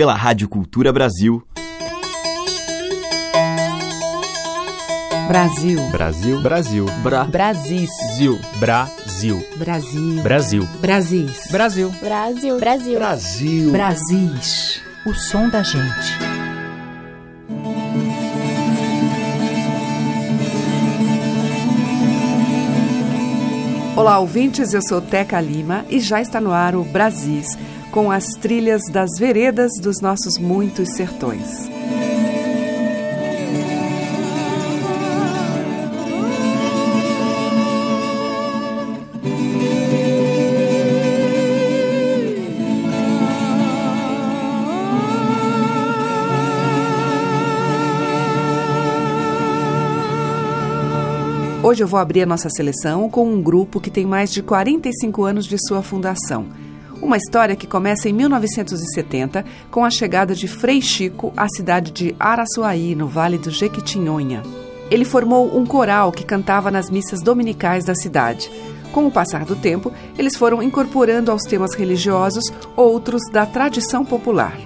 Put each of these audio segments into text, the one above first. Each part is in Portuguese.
pela Rádio Cultura Brasil. Brasil. Brasil. Brasil. Bra. Brasil. Brasil. Brasil. Brasil. Brasil. Brasil. Brasil. Brasil. Brasil. Brasis. O som da gente. Olá, ouvintes. Eu sou Teca Lima e já está no ar o Brasis, com as trilhas das veredas dos nossos muitos sertões. Hoje eu vou abrir a nossa seleção com um grupo que tem mais de 45 anos de sua fundação. Uma história que começa em 1970 com a chegada de Frei Chico à cidade de Araçuaí, no Vale do Jequitinhonha. Ele formou um coral que cantava nas missas dominicais da cidade. Com o passar do tempo, eles foram incorporando aos temas religiosos outros da tradição popular.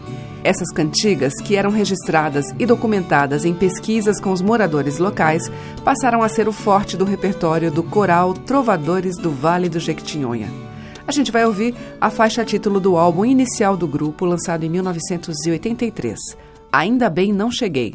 Essas cantigas, que eram registradas e documentadas em pesquisas com os moradores locais, passaram a ser o forte do repertório do coral Trovadores do Vale do Jequitinhonha. A gente vai ouvir a faixa título do álbum inicial do grupo, lançado em 1983. Ainda bem não cheguei.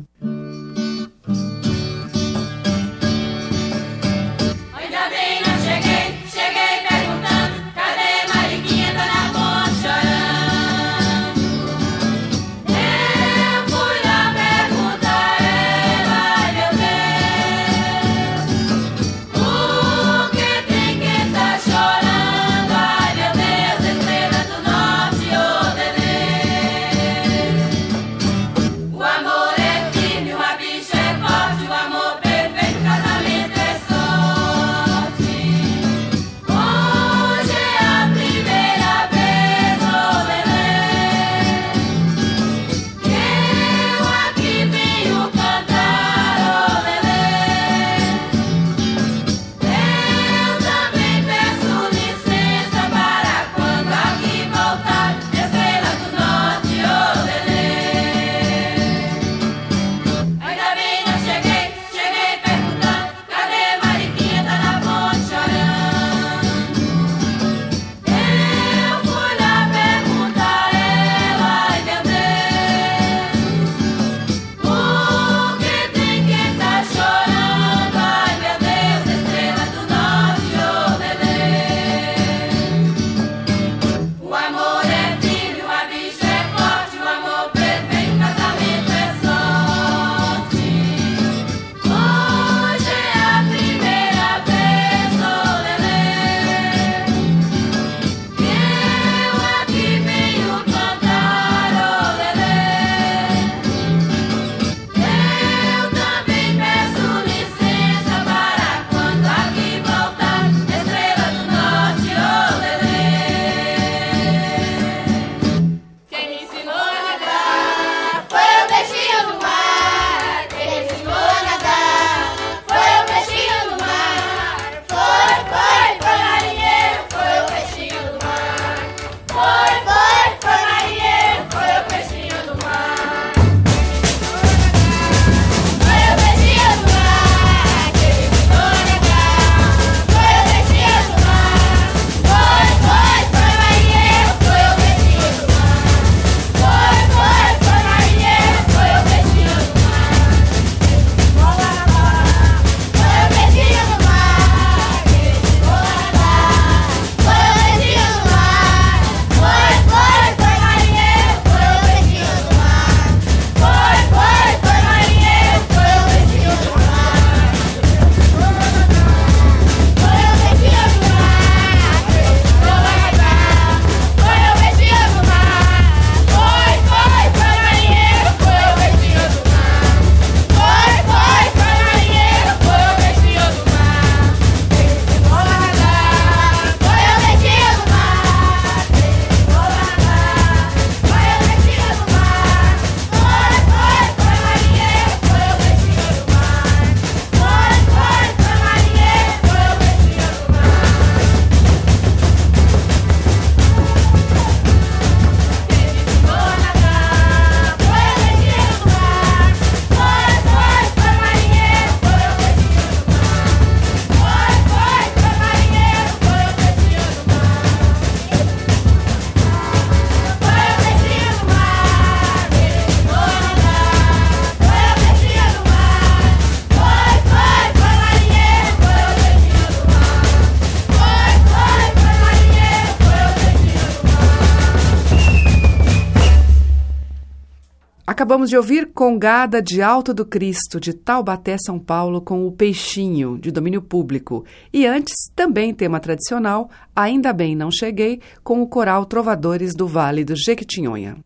Acabamos de ouvir Congada de Alto do Cristo, de Taubaté, São Paulo, com o Peixinho, de domínio público. E antes, também tema tradicional, Ainda Bem Não Cheguei, com o coral Trovadores do Vale do Jequitinhonha.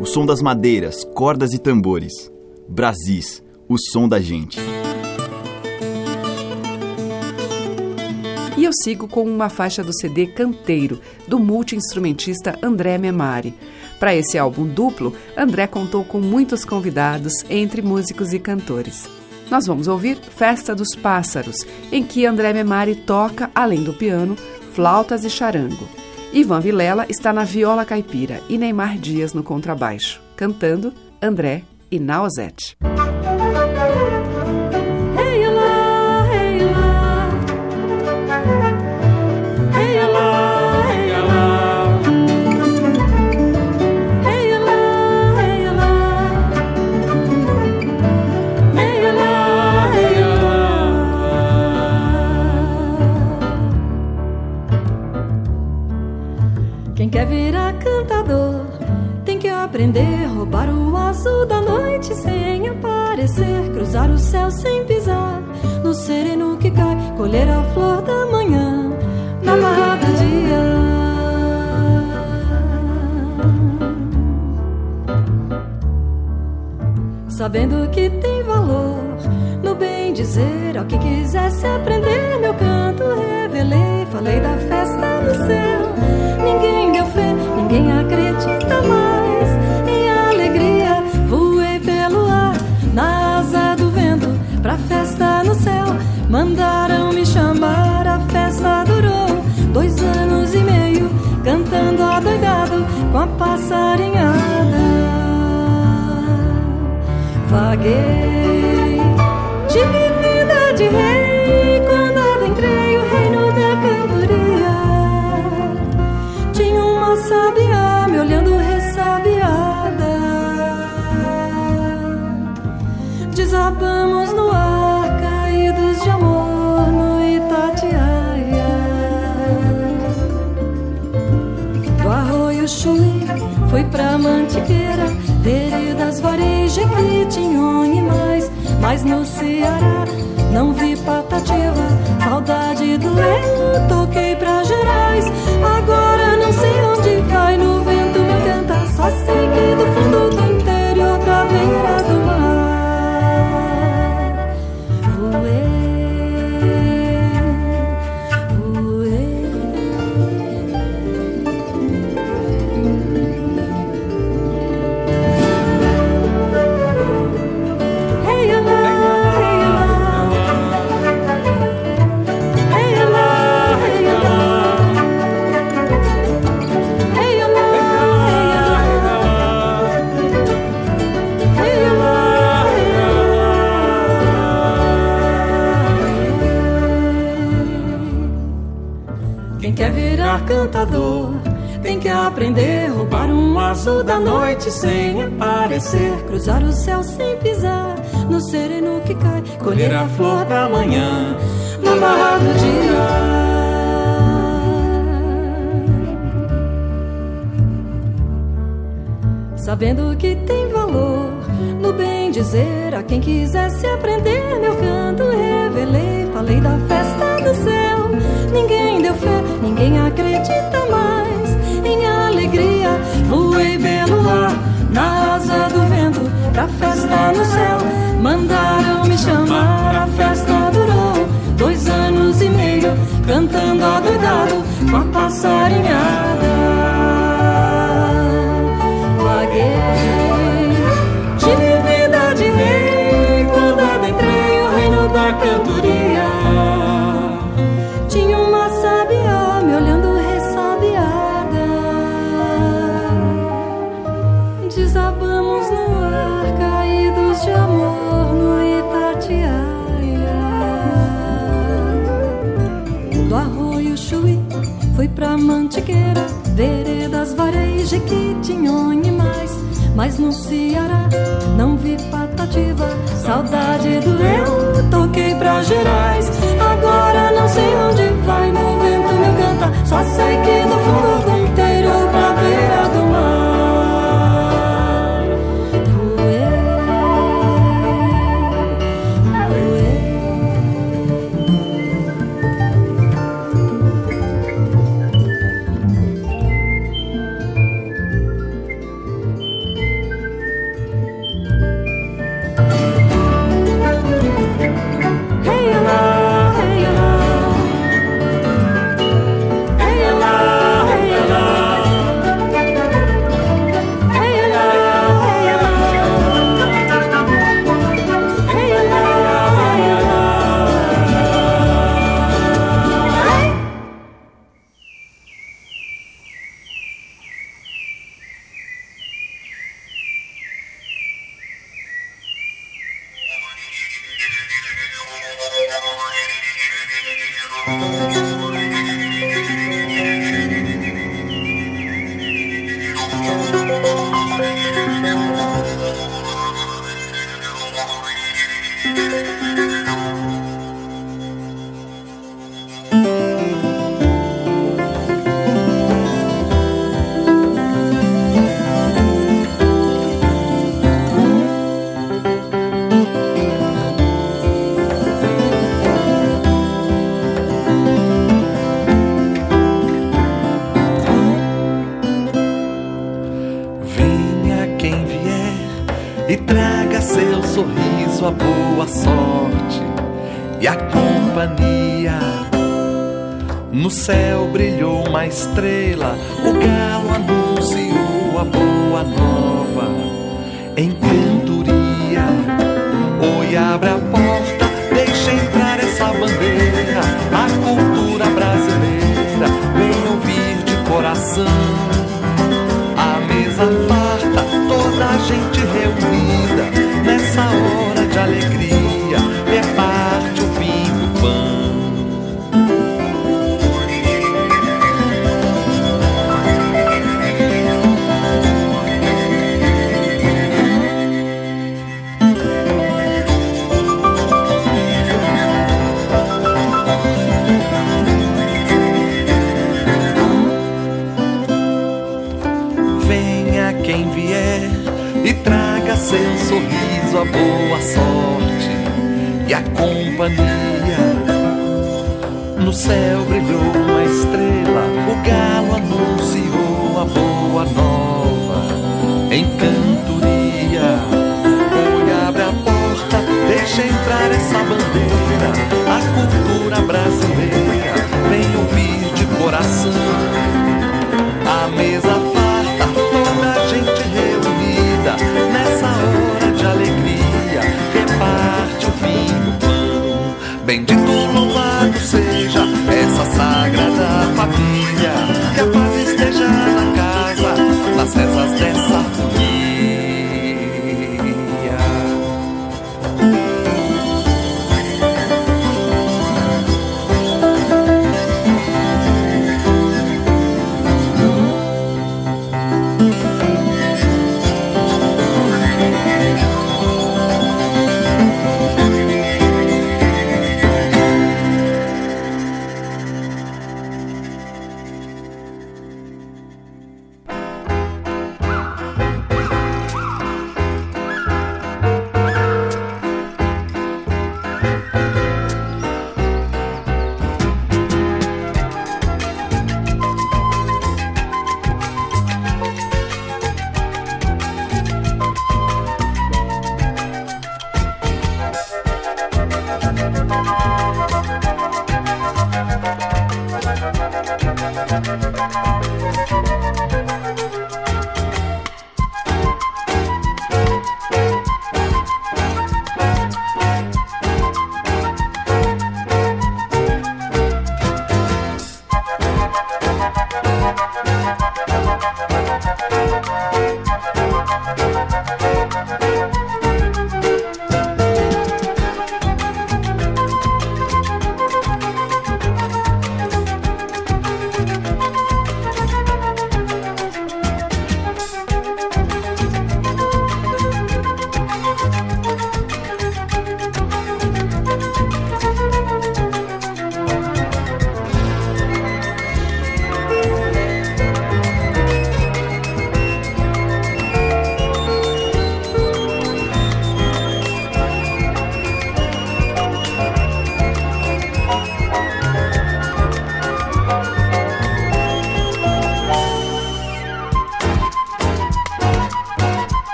O som das madeiras, cordas e tambores. Brasis, o som da gente. E eu sigo com uma faixa do CD Canteiro, do multi-instrumentista André Memari. Para esse álbum duplo, André contou com muitos convidados, entre músicos e cantores. Nós vamos ouvir Festa dos Pássaros, em que André Memari toca, além do piano, flautas e charango. Ivan Vilela está na viola caipira e Neymar Dias no contrabaixo, cantando André e Nausete. Aprender, roubar o azul da noite sem aparecer, cruzar o céu sem pisar no sereno que cai, colher a flor da manhã na barra do dia. Sabendo que tem valor no bem dizer ao que quisesse aprender meu canto, revelei, falei da festa Vaguei, tive vida de rei quando adentrei o reino da cantoria. Tinha uma sabiá me olhando ressabiada. Desabamos no Fui pra Mantiqueira, veredas, vareja, Quitinhonha e mais. Mas no Ceará não vi patativa, saudade do eu toquei cantador. Tem que aprender, roubar um azul da noite sem aparecer. Cruzar o céu sem pisar no sereno que cai. Colher a flor da manhã na barra do dia. Sabendo que tem valor no bem dizer a quem quisesse aprender meu canto, revelei, falei da festa do céu. Ninguém deu fé, ninguém acredita mais em alegria. Voei pelo ar, na asa do vento, pra festa no céu. Mandaram me chamar, a festa durou dois anos e meio, cantando adoidado com a passarinhada. Varejo, Jequitinhonha mais. Mas no Ceará não vi patativa, saudade do eu, toquei pra Gerais. Agora não sei onde vai, no vento me canta, só sei que no fundo do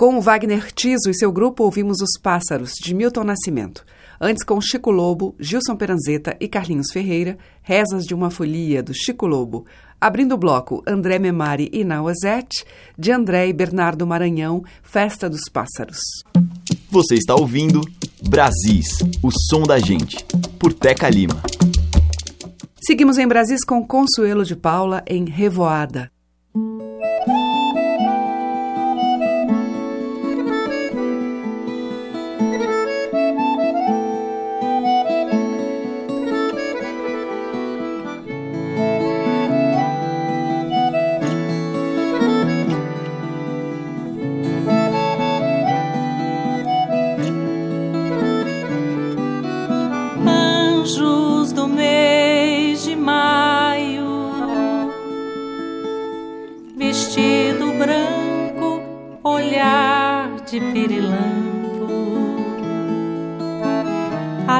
Com o Wagner Tiso e seu grupo, ouvimos Os Pássaros, de Milton Nascimento. Antes, com Chico Lobo, Gilson Peranzeta e Carlinhos Ferreira, Rezas de uma Folia, do Chico Lobo. Abrindo o bloco, André Memari e Nauazete, de André e Bernardo Maranhão, Festa dos Pássaros. Você está ouvindo Brasis, o som da gente, por Teca Lima. Seguimos em Brasis com Consuelo de Paula em Revoada.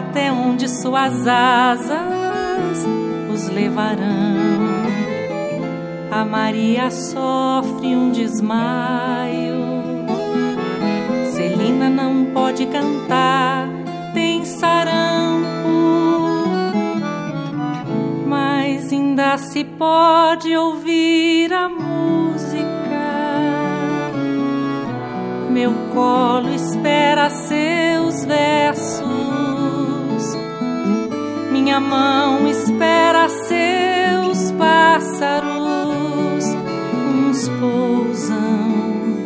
Até onde suas asas os levarão. A Maria sofre um desmaio. Celina não pode cantar, tem sarampo. Mas ainda se pode ouvir a música meu colo espera seus versos, minha mão espera seus pássaros. Uns pousam,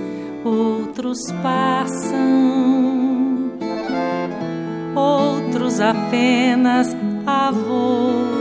outros passam, outros apenas avoam.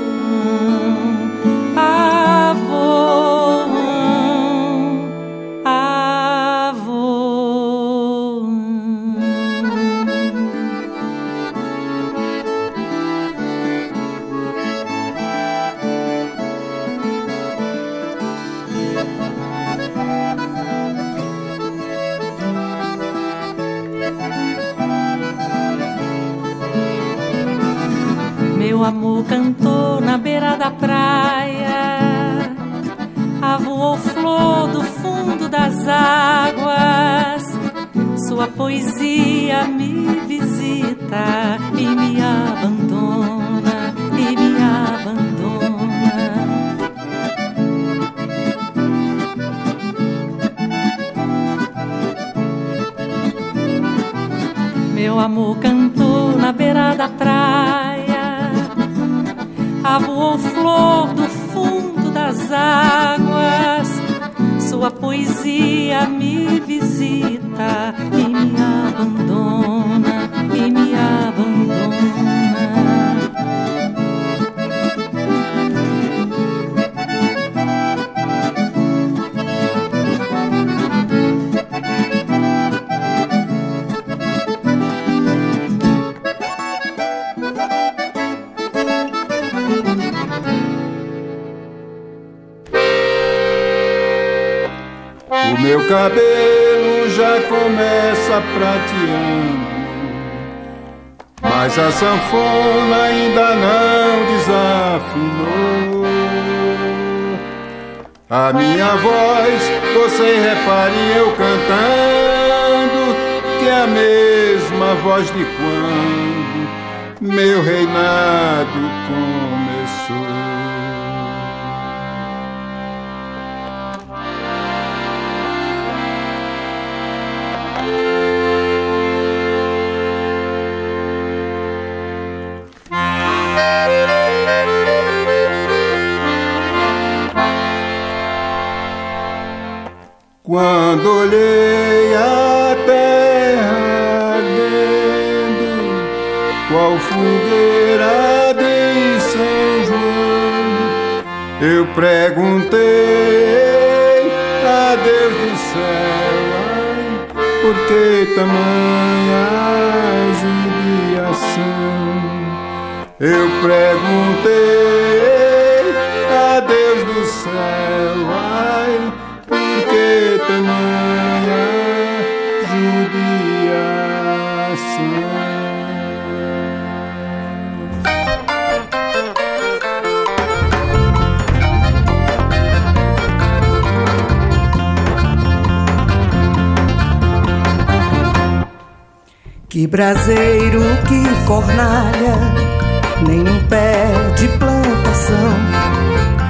A mesma voz de quando meu reinado começou. Quando olhei a fogueira de São João, eu perguntei a Deus do céu, ai, por que tamanha judiação? Eu perguntei a Deus do céu, ai, que tamanha Que braseiro, que fornalha, nem um pé de plantação.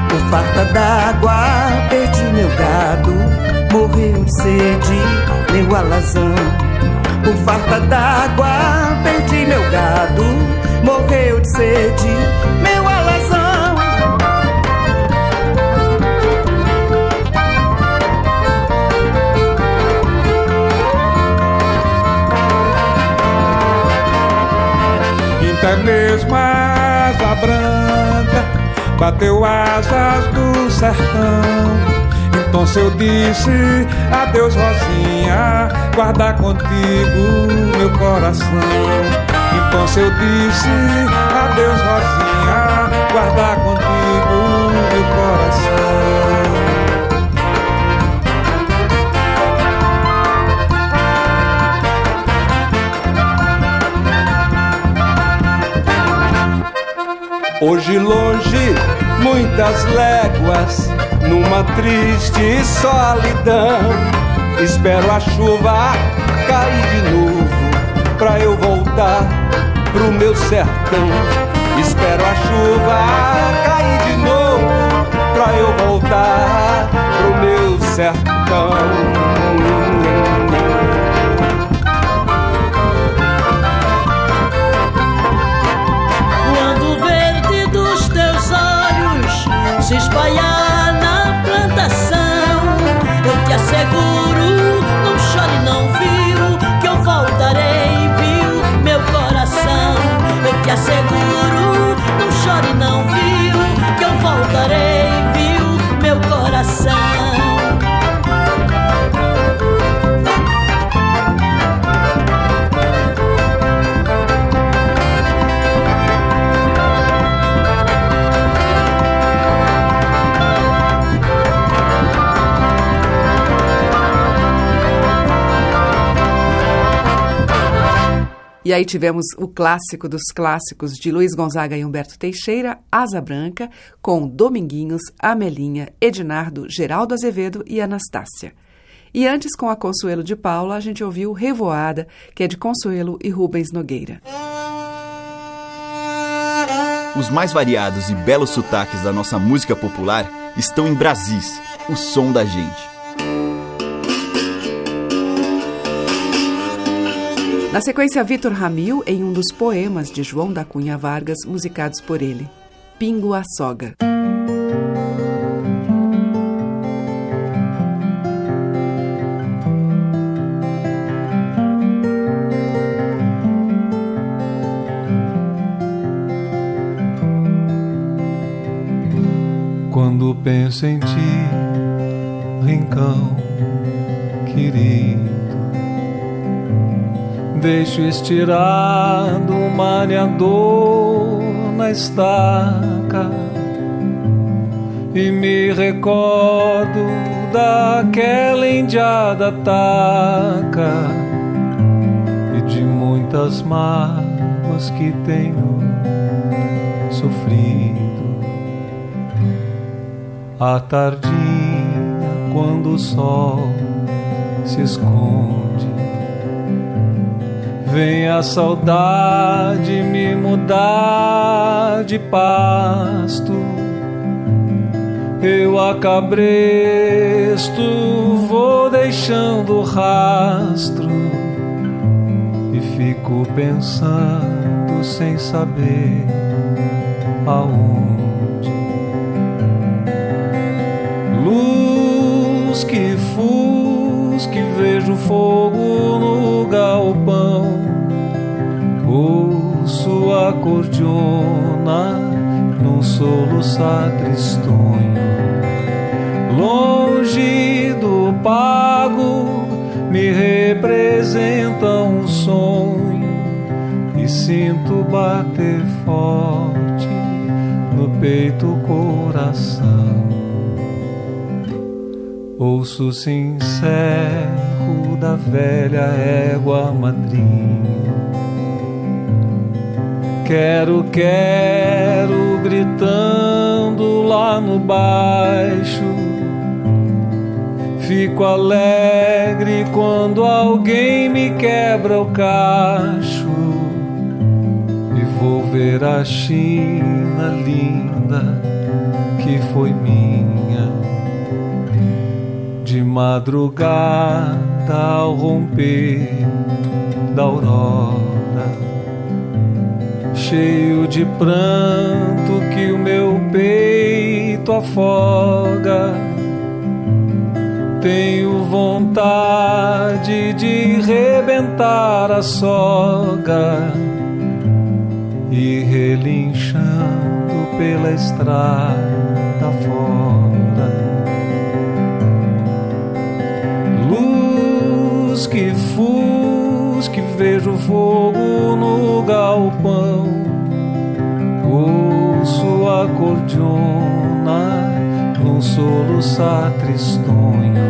Por farta d'água, perdi meu gado, morreu de sede, meu alazão. Por farta d'água, perdi meu gado, morreu de sede, meu Até mesmo a asa branca bateu asas do sertão. Então se eu disse adeus Rosinha, guarda contigo meu coração. Então se eu disse adeus Rosinha, guarda contigo meu coração. Hoje longe, muitas léguas, numa triste solidão. Espero a chuva cair de novo, pra eu voltar pro meu sertão. Espero a chuva cair de novo, pra eu voltar pro meu sertão. Se espalhar na plantação. Eu te asseguro, não chore, não viu, que eu voltarei, viu, meu coração. Eu te asseguro, não chore, não viu, que eu voltarei, E aí tivemos o clássico dos clássicos de Luiz Gonzaga e Humberto Teixeira, Asa Branca, com Dominguinhos, Amelinha, Edinardo, Geraldo Azevedo e Anastácia. E antes, com a Consuelo de Paula, a gente ouviu Revoada, que é de Consuelo e Rubens Nogueira. Os mais variados e belos sotaques da nossa música popular estão em Brasis, o som da gente. Na sequência, Vitor Ramil em um dos poemas de João da Cunha Vargas, musicados por ele, Pingo a Soga. Quando penso em ti, rincão querido Deixo estirado o mareador na estaca e me recordo daquela indiada taca e de muitas mágoas que tenho sofrido. À tardinha, quando o sol se esconde Vem a saudade me mudar de pasto. Eu acabresto, vou deixando rastro e fico pensando sem saber aonde. Luz que fusque, vejo fogo no galpão ouço a cordiona num soluçar tristonho. Longe do pago me representa um sonho e sinto bater forte no peito o coração. Ouço sincero da velha égua madrinha Quero, quero, gritando lá no baixo. Fico alegre quando alguém me quebra o cacho. E vou ver a China linda que foi minha. De madrugada ao romper da aurora cheio de pranto que o meu peito afoga tenho vontade de rebentar a soga e relinchando pela estrada fora. Que fusque, vejo fogo no galpão, ouço acordeona num soluçar tristonho.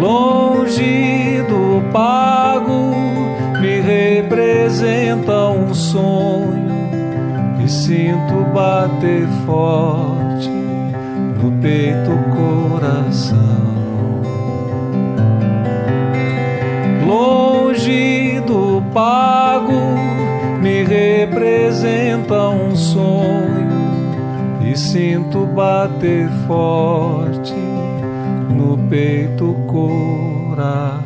Longe do pago me representa um sonho e sinto bater forte no peito coração. Pago me representa um sonho e sinto bater forte no peito coração.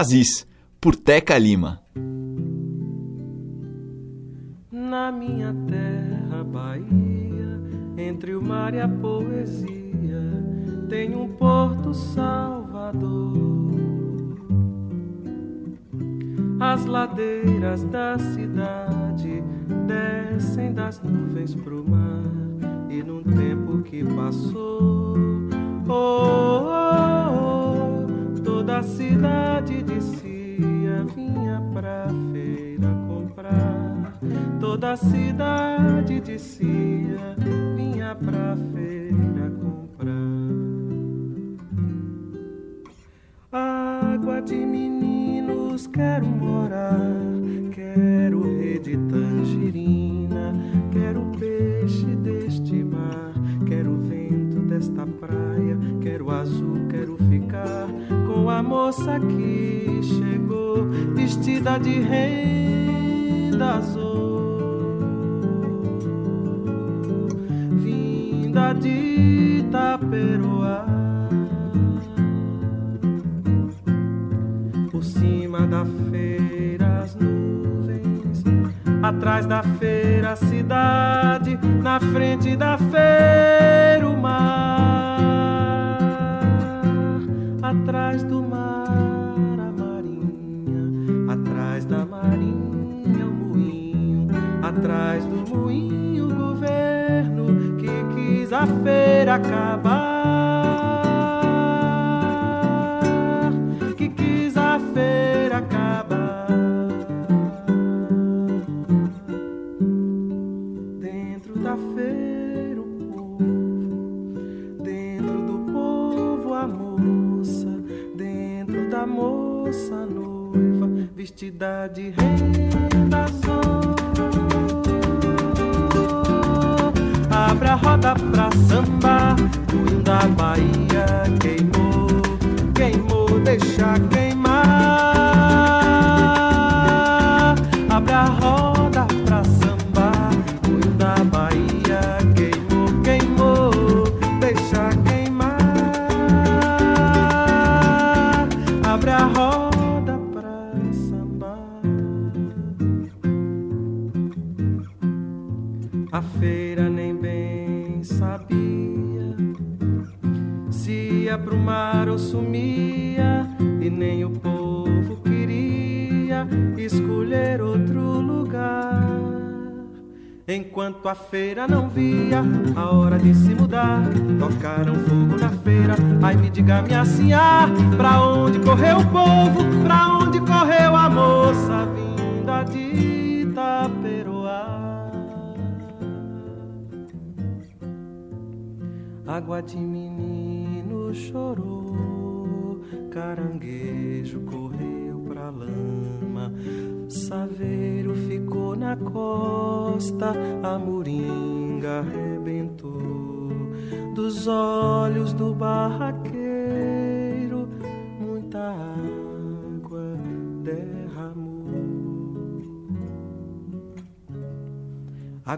Brasis, por Teca Lima. Na minha terra, Bahia, entre o mar e a poesia, tem um porto Salvador. As ladeiras da cidade descem das nuvens pro mar e num tempo que passou, oh, oh, toda cidade descia, vinha pra feira comprar. Toda a cidade descia, vinha pra feira comprar. Água de meninos quero morar, moça que chegou vestida de renda azul, vinda de Itaperoá. Por cima da feira as nuvens, atrás da feira a cidade, na frente da feira o mar, quis a feira acabar. Que quis a feira acabar. Dentro da feira o povo, dentro do povo a moça, dentro da moça a noiva, vestida de renda azul. Abre a roda pra samba, o da Bahia tocaram fogo na feira. Ai, me diga, minha senhora, pra onde correu o povo?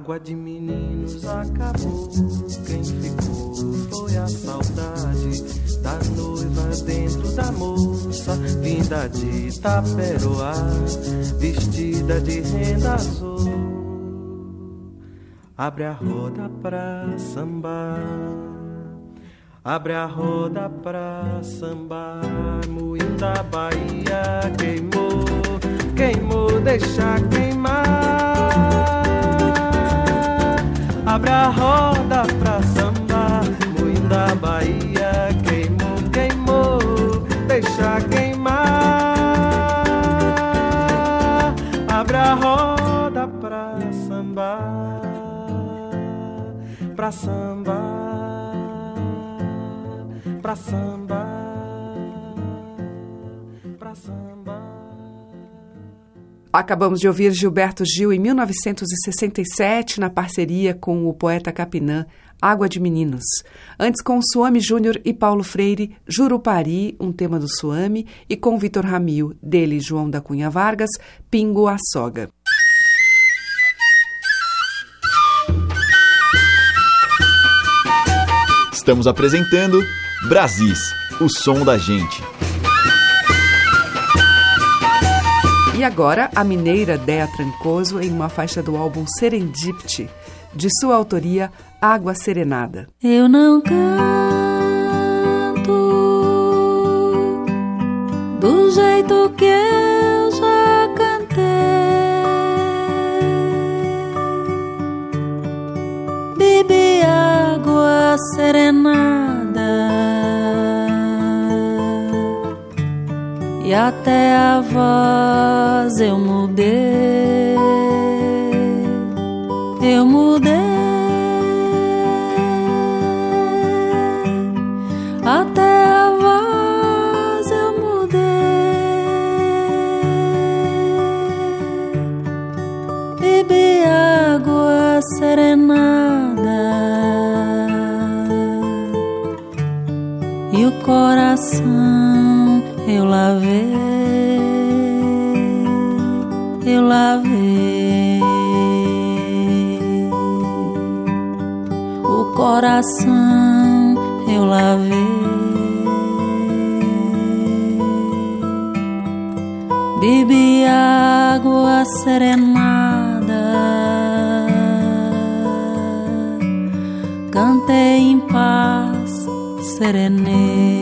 Água de meninos acabou, quem ficou foi a saudade da noiva dentro da moça, vinda de Itaperoá, vestida de renda azul. Abre a roda pra sambar, abre a roda pra sambar, moinho da Bahia queimou, queimou, deixa queimar. Abre a roda pra sambar, da Bahia queimou, queimou, deixa queimar. Abre a roda pra sambar, pra sambar, pra sambar, pra sambar. Acabamos de ouvir Gilberto Gil em 1967, na parceria com o poeta Capinã, Água de Meninos. Antes, com Suame Júnior e Paulo Freire, Jurupari, um tema do Suame, e com Vitor Ramil, dele João da Cunha Vargas, Pingo a Soga. Estamos apresentando Brasis, o som da gente. E agora, a mineira Dea Trancoso em uma faixa do álbum Serendipity, de sua autoria Água Serenada. Eu não canto do jeito que eu já cantei. Bebi água serenada e até a voz eu mudei. Eu mudei. Até a voz eu mudei. Bebi água serenada e o coração eu lavei. Coração eu lavei. Bebi água serenada, cantei em paz, serenei.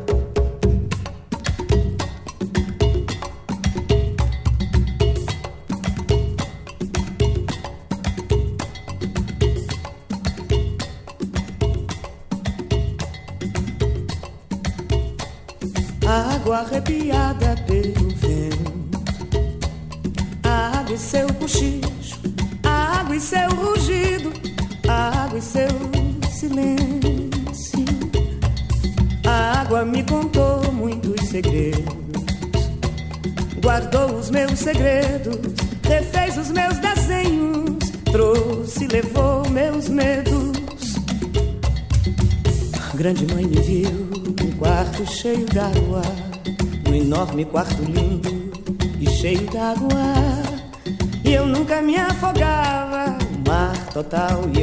Enorme quarto lindo e cheio d'água. E eu nunca me afogava, mar total e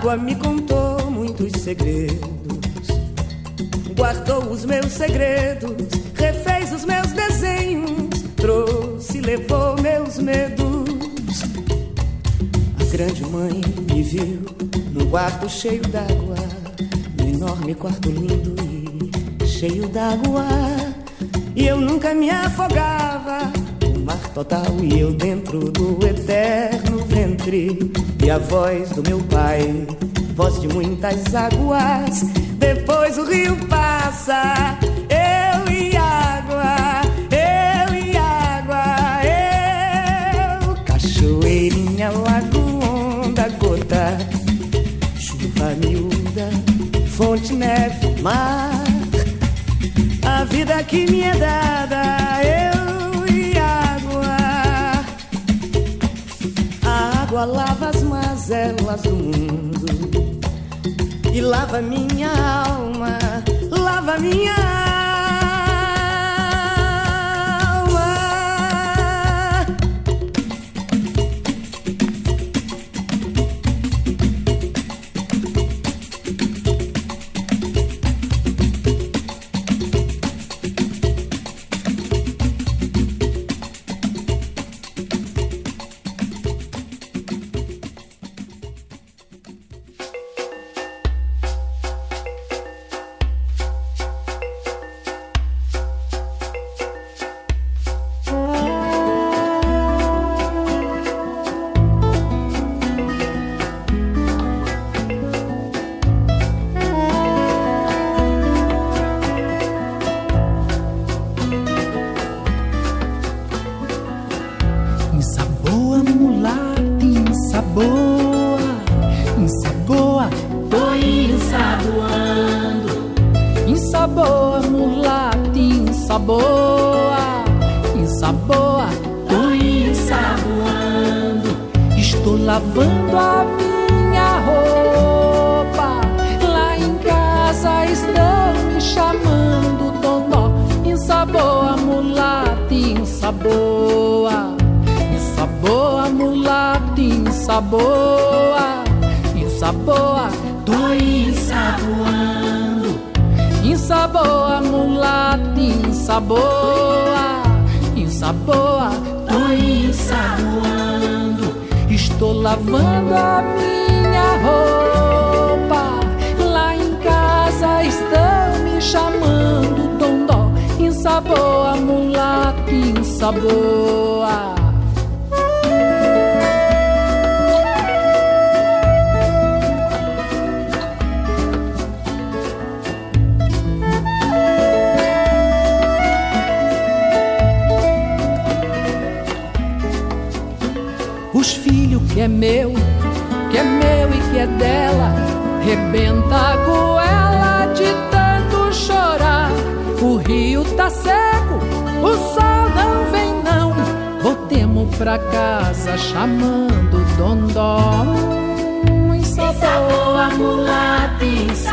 água me contou muitos segredos, guardou os meus segredos, refez os meus desenhos, trouxe levou meus medos. A grande mãe me viu num quarto cheio d'água, num enorme quarto lindo e cheio d'água. E eu nunca me afogava, o mar total e eu dentro do eterno ventre. E a voz do meu pai, voz de muitas águas. Depois o rio passa, eu e água, eu e água, eu. Cachoeirinha, lago, onda, gota, chuva miúda, fonte, neve, mar. A vida que me é dada, mazelas do mundo e lava minha alma, lava minha alma.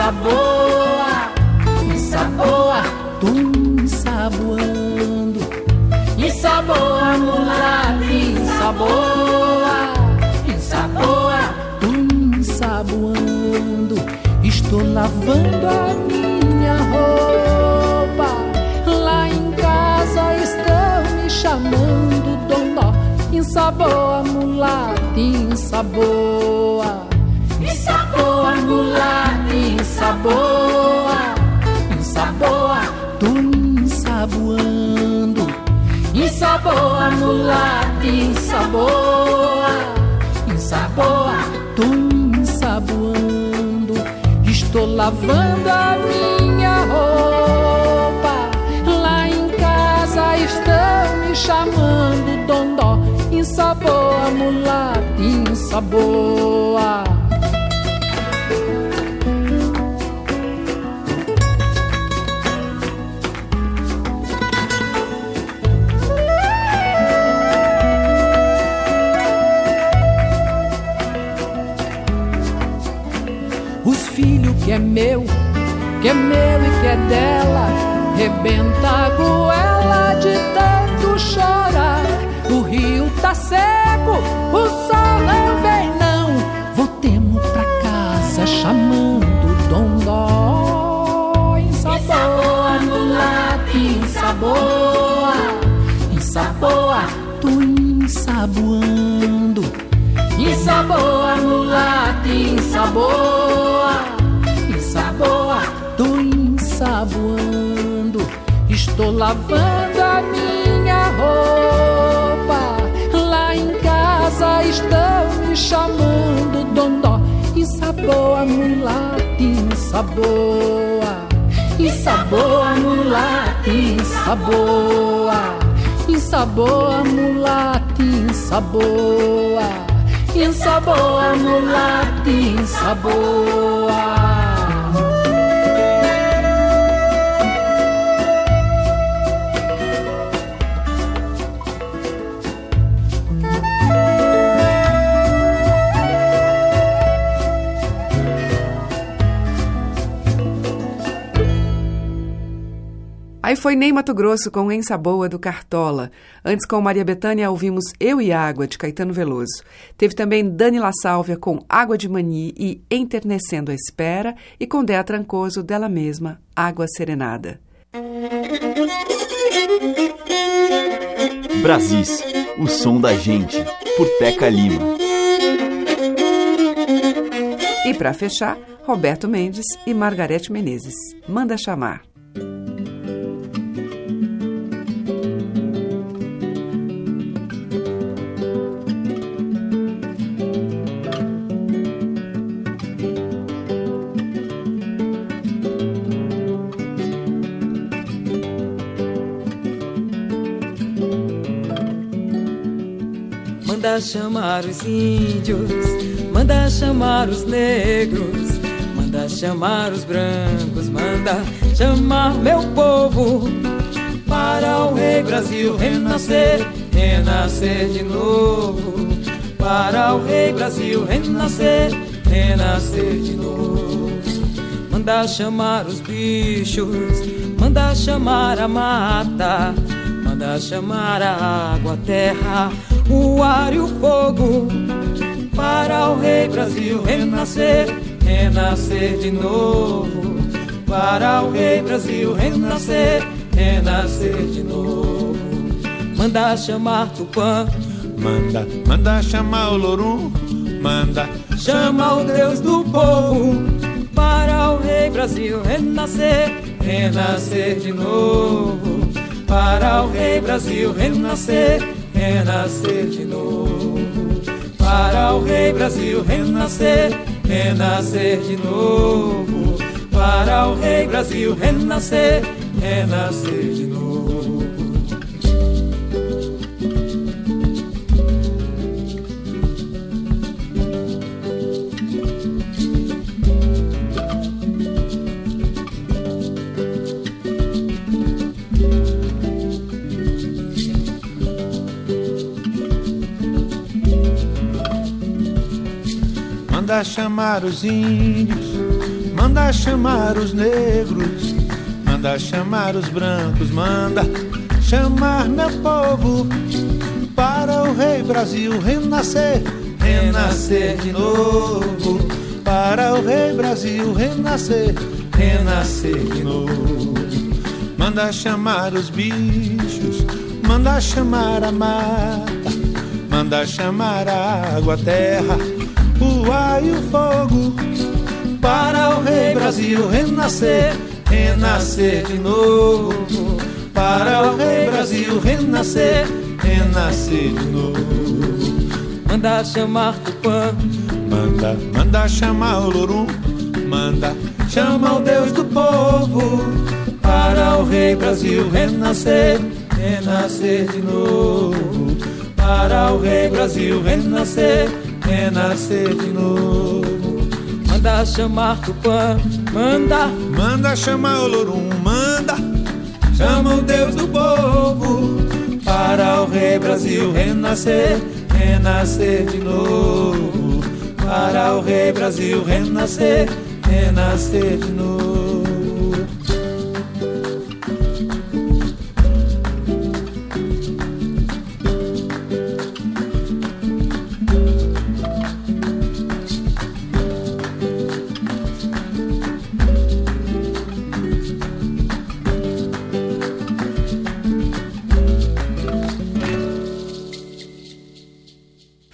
Insaboa, insaboa, tu ensaboando. Insaboa, mulata, insaboa, insaboa, tu ensaboando. Estou lavando a minha roupa. Lá em casa estão me chamando Dondó. Insaboa, mulata. Insaboa, insaboa. Insaboa, tu ensaboando. Insaboa, mulata, insaboa. Insaboa, tu ensaboando. Estou lavando a minha roupa. Lá em casa estão me chamando Dondó. Insaboa, mulata, insaboa. Que é meu e que é dela, rebenta a goela de tanto chorar. O rio tá seco, o sol não vem não. Voltemos pra casa chamando Dondó. Insaboa, mulata, insaboa, insaboa, tu ensaboando. Insaboa, mulata, insaboa, ensaboando. Estou lavando a minha roupa. Lá em casa estão me chamando Dondó. Insaboa, mulata, insaboa. Insaboa, mulata, insaboa. Insaboa, mulata, insaboa. Insaboa, mulata, insaboa. Aí foi Ney Mato Grosso com Ensa Boa do Cartola. Antes, com Maria Bethânia, ouvimos Eu e Água, de Caetano Veloso. Teve também Dani La Sálvia com Água de Mani e Enternecendo a Espera. E com Dea Trancoso, dela mesma, Água Serenada. Brasis, o som da gente, por Teca Lima. E para fechar, Roberto Mendes e Margarete Menezes. Manda chamar. Manda chamar os índios, manda chamar os negros, manda chamar os brancos, manda chamar meu povo para o rei Brasil renascer, renascer de novo. Para o rei Brasil renascer, renascer de novo. Manda chamar os bichos, manda chamar a mata Manda chamar a água, a terra, o ar e o fogo. Para o rei Brasil renascer, renascer de novo. Para o rei Brasil renascer, renascer de novo. Manda chamar Tupã, manda, manda chamar o Lorum, manda chama o Deus do povo. Para o rei Brasil renascer, renascer de novo. Para o rei Brasil renascer, renascer de novo. Para o rei Brasil renascer, renascer de novo. Para o rei Brasil renascer, renascer de novo. Chamar os índios, manda chamar os negros, manda chamar os brancos, manda chamar meu povo para o rei Brasil renascer, renascer de novo. Para o rei Brasil renascer, renascer de novo. Manda chamar os bichos, manda chamar a mata, manda chamar a água, a terra o ar e o fogo para o rei Brasil renascer, renascer de novo. Para o rei Brasil renascer, renascer de novo. Manda chamar Tupã, manda, manda chamar o Lorum, manda chama o Deus do povo. Para o rei Brasil renascer, renascer de novo. Para o rei Brasil renascer renascer de novo. Manda chamar Tupã, manda, manda chamar o Lorum, manda, chama o Deus do povo para o Rei Brasil renascer, renascer de novo. Para o Rei Brasil renascer, renascer de novo.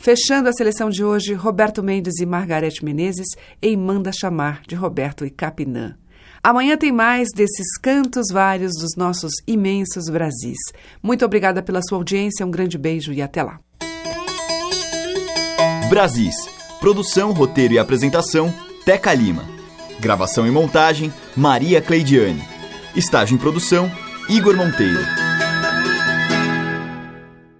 Fechando a seleção de hoje, Roberto Mendes e Margarete Menezes em Manda Chamar, de Roberto e Capinã. Amanhã tem mais desses cantos vários dos nossos imensos Brasis. Muito obrigada pela sua audiência, um grande beijo e até lá. Brasis. Produção, roteiro e apresentação, Teca Lima. Gravação e montagem, Maria Cleidiane. Estágio em produção, Igor Monteiro.